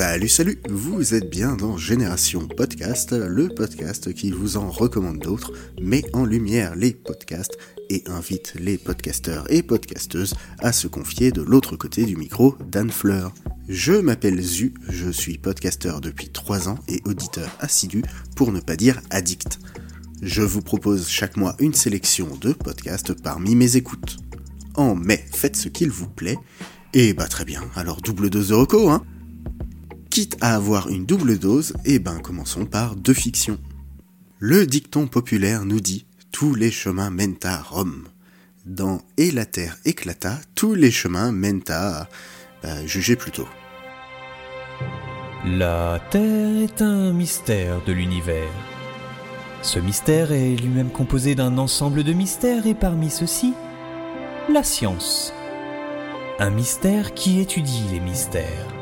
Salut, salut, vous êtes bien dans Génération Podcast, le podcast qui vous en recommande d'autres, met en lumière les podcasts et invite les podcasteurs et podcasteuses à se confier de l'autre côté du micro d'Anne Fleur. Je m'appelle Zu, je suis podcasteur depuis 3 ans et auditeur assidu pour ne pas dire addict. Je vous propose chaque mois une sélection de podcasts parmi mes écoutes. En mai, faites ce qu'il vous plaît, et bah très bien, alors double dose de reco, hein À avoir une double dose, et ben commençons par deux fictions. Le dicton populaire nous dit tous les chemins mènent à Rome. Dans Et la terre éclata, tous les chemins mènent à... Bah, jugez plutôt. La Terre est un mystère de l'univers. Ce mystère est lui-même composé d'un ensemble de mystères et parmi ceux-ci, la science. Un mystère qui étudie les mystères.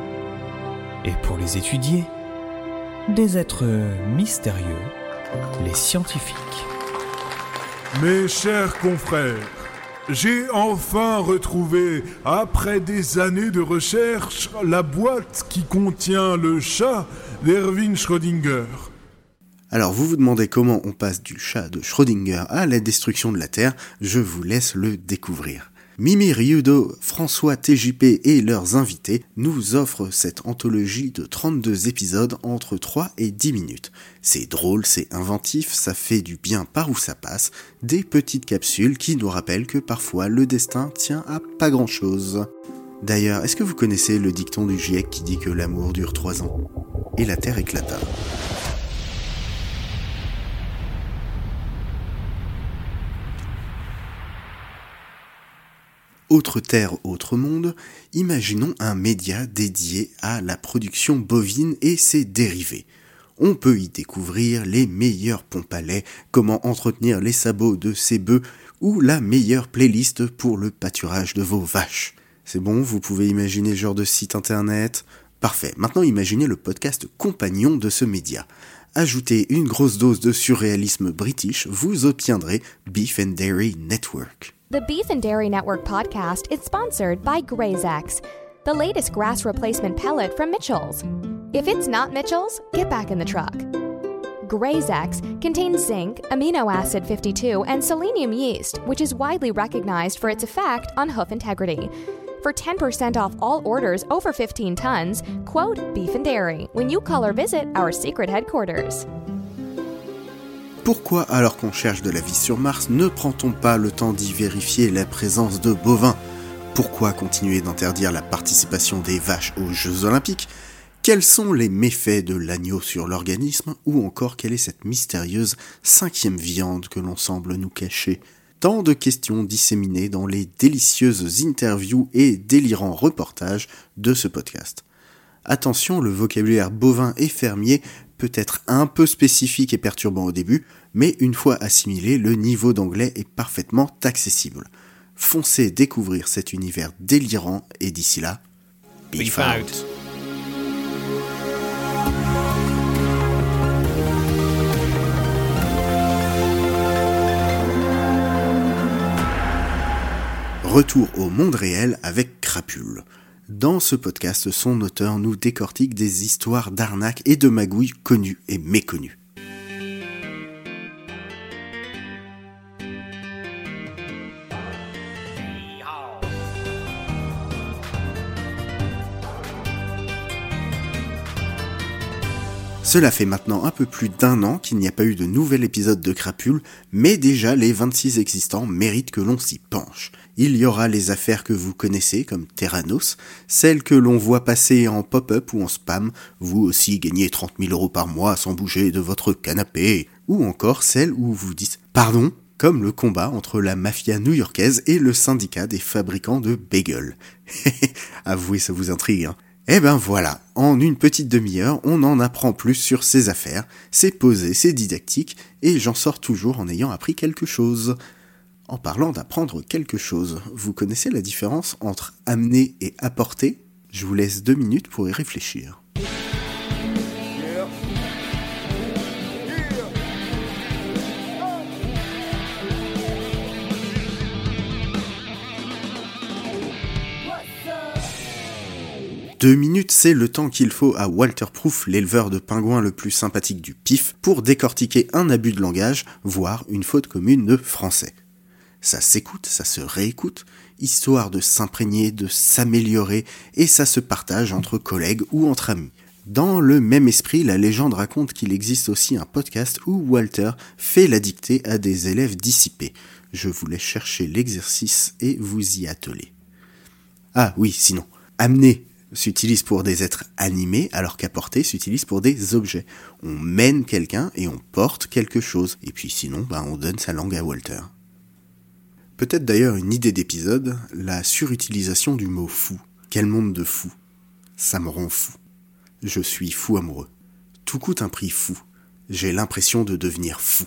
Et pour les étudier, des êtres mystérieux, les scientifiques. Mes chers confrères, j'ai enfin retrouvé, après des années de recherche, la boîte qui contient le chat d'Erwin Schrödinger. Alors vous vous demandez comment on passe du chat de Schrödinger à la destruction de la Terre, je vous laisse le découvrir. Mimi Ryudo, François TJP et leurs invités nous offrent cette anthologie de 32 épisodes entre 3 et 10 minutes. C'est drôle, c'est inventif, ça fait du bien par où ça passe, des petites capsules qui nous rappellent que parfois le destin tient à pas grand chose. D'ailleurs, est-ce que vous connaissez le dicton du GIEC qui dit que l'amour dure 3 ans Et la Terre éclata? Autre Terre, Autre Monde, imaginons un média dédié à la production bovine et ses dérivés. On peut y découvrir les meilleures pompes comment entretenir les sabots de ses bœufs ou la meilleure playlist pour le pâturage de vos vaches. C'est bon, vous pouvez imaginer ce genre de site internet? Parfait, maintenant imaginez le podcast compagnon de ce média. Ajoutez une grosse dose de surréalisme british, vous obtiendrez Beef and Dairy Network. The Beef and Dairy Network podcast is sponsored by GrazeX, the latest grass replacement pellet from Mitchell's. If it's not Mitchell's, get back in the truck. GrazeX contains zinc, amino acid 52, and selenium yeast, which is widely recognized for its effect on hoof integrity. For 10% off all orders over 15 tons, quote Beef and Dairy when you call or visit our secret headquarters. Pourquoi, alors qu'on cherche de la vie sur Mars, ne prend-on pas le temps d'y vérifier la présence de bovins? Pourquoi continuer d'interdire la participation des vaches aux Jeux Olympiques? Quels sont les méfaits de l'agneau sur l'organisme? Ou encore quelle est cette mystérieuse cinquième viande que l'on semble nous cacher? Tant de questions disséminées dans les délicieuses interviews et délirants reportages de ce podcast. Attention, le vocabulaire bovin et fermier peut être un peu spécifique et perturbant au début, mais une fois assimilé, le niveau d'anglais est parfaitement accessible. Foncez découvrir cet univers délirant et d'ici là, out. Retour au monde réel avec Crapule. Dans ce podcast, son auteur nous décortique des histoires d'arnaques et de magouilles connues et méconnues. Cela fait maintenant un peu plus d'un an qu'il n'y a pas eu de nouvel épisode de Crapule, mais déjà les 26 existants méritent que l'on s'y penche. Il y aura les affaires que vous connaissez comme Terranos, celles que l'on voit passer en pop-up ou en spam, vous aussi gagnez 30 000 euros par mois sans bouger de votre canapé, ou encore celles où vous dites pardon, comme le combat entre la mafia new-yorkaise et le syndicat des fabricants de bagels. Avouez, ça vous intrigue, hein? Eh ben voilà, en une petite demi-heure, on en apprend plus sur ces affaires, c'est posé, c'est didactique, et j'en sors toujours en ayant appris quelque chose. En parlant d'apprendre quelque chose, vous connaissez la différence entre amener et apporter? Je vous laisse deux minutes pour y réfléchir. Deux minutes, c'est le temps qu'il faut à Walter Proof, l'éleveur de pingouins le plus sympathique du PIF, pour décortiquer un abus de langage, voire une faute commune de français. Ça s'écoute, ça se réécoute, histoire de s'imprégner, de s'améliorer, et ça se partage entre collègues ou entre amis. Dans le même esprit, la légende raconte qu'il existe aussi un podcast où Walter fait la dictée à des élèves dissipés. Je vous laisse chercher l'exercice et vous y atteler. Ah oui, sinon, amener s'utilise pour des êtres animés, alors qu'apporter s'utilise pour des objets. On mène quelqu'un et on porte quelque chose. Et puis sinon, ben, on donne sa langue à Walter. Peut-être d'ailleurs une idée d'épisode, la surutilisation du mot fou. Quel monde de fou. Ça me rend fou. Je suis fou amoureux. Tout coûte un prix fou. J'ai l'impression de devenir fou.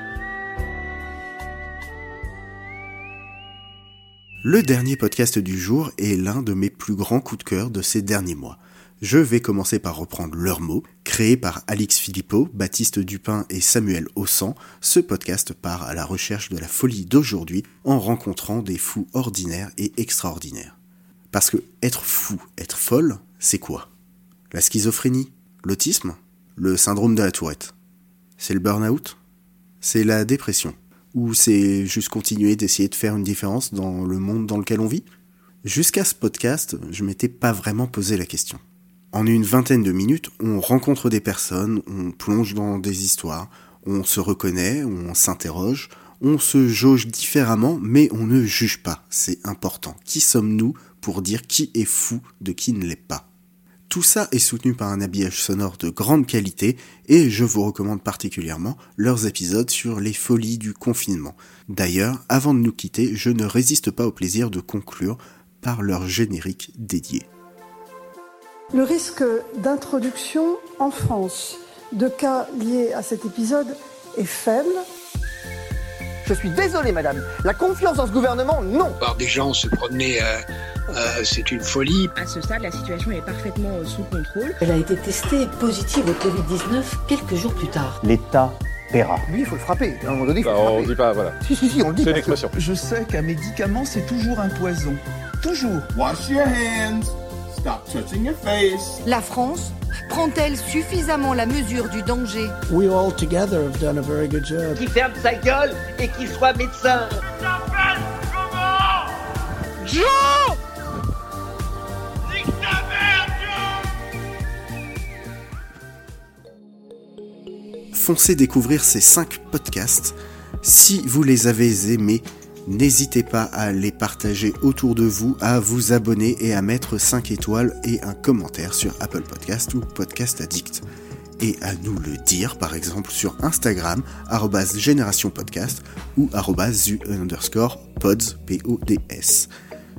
Le dernier podcast du jour est l'un de mes plus grands coups de cœur de ces derniers mois. Je vais commencer par reprendre leurs mots. Créé par Alix Philippot, Baptiste Dupin et Samuel Ossan, ce podcast part à la recherche de la folie d'aujourd'hui en rencontrant des fous ordinaires et extraordinaires. Parce que être fou, être folle, c'est quoi? La schizophrénie? L'autisme? Le syndrome de la tourette? C'est le burn-out? C'est la dépression? Ou c'est juste continuer d'essayer de faire une différence dans le monde dans lequel on vit? Jusqu'à ce podcast, je m'étais pas vraiment posé la question. En une vingtaine de minutes, on rencontre des personnes, on plonge dans des histoires, on se reconnaît, on s'interroge, on se jauge différemment, mais on ne juge pas, c'est important. Qui sommes-nous pour dire qui est fou de qui ne l'est pas? Tout ça est soutenu par un habillage sonore de grande qualité et je vous recommande particulièrement leurs épisodes sur les folies du confinement. D'ailleurs, avant de nous quitter, je ne résiste pas au plaisir de conclure par leur générique dédié. Le risque d'introduction en France de cas liés à cet épisode est faible. Je suis désolé, madame. La confiance dans ce gouvernement, non. Par des gens se promener, euh, euh, c'est une folie. À ce stade, la situation est parfaitement euh, sous contrôle. Elle a été testée positive au Covid-19 quelques jours plus tard. L'État paiera. Lui, il faut le frapper. À un moment donné, il faut bah, le frapper. On dit pas, voilà. Si, si, si, on le dit. C'est une expression. Je sais qu'un médicament, c'est toujours un poison. Toujours. Wash your hands. Stop touching your face. La France prend-elle suffisamment la mesure du danger? We all together have done a very good job. Qui ferme sa gueule et qu'il soit médecin. s'appelle Foncez découvrir ces 5 podcasts. Si vous les avez aimés, N'hésitez pas à les partager autour de vous, à vous abonner et à mettre 5 étoiles et un commentaire sur Apple Podcast ou Podcast Addict. Et à nous le dire par exemple sur Instagram, génération podcast ou underscore pods.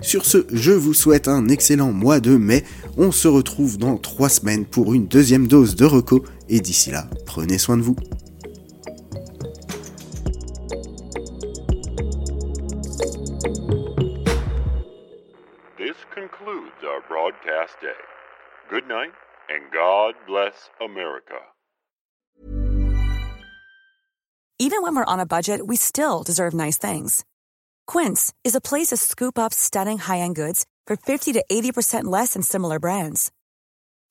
Sur ce, je vous souhaite un excellent mois de mai. On se retrouve dans trois semaines pour une deuxième dose de reco. Et d'ici là, prenez soin de vous. This concludes our broadcast day. Good night, and God bless America. Even when we're on a budget, we still deserve nice things. Quince is a place to scoop up stunning high-end goods for 50 to 80% less than similar brands.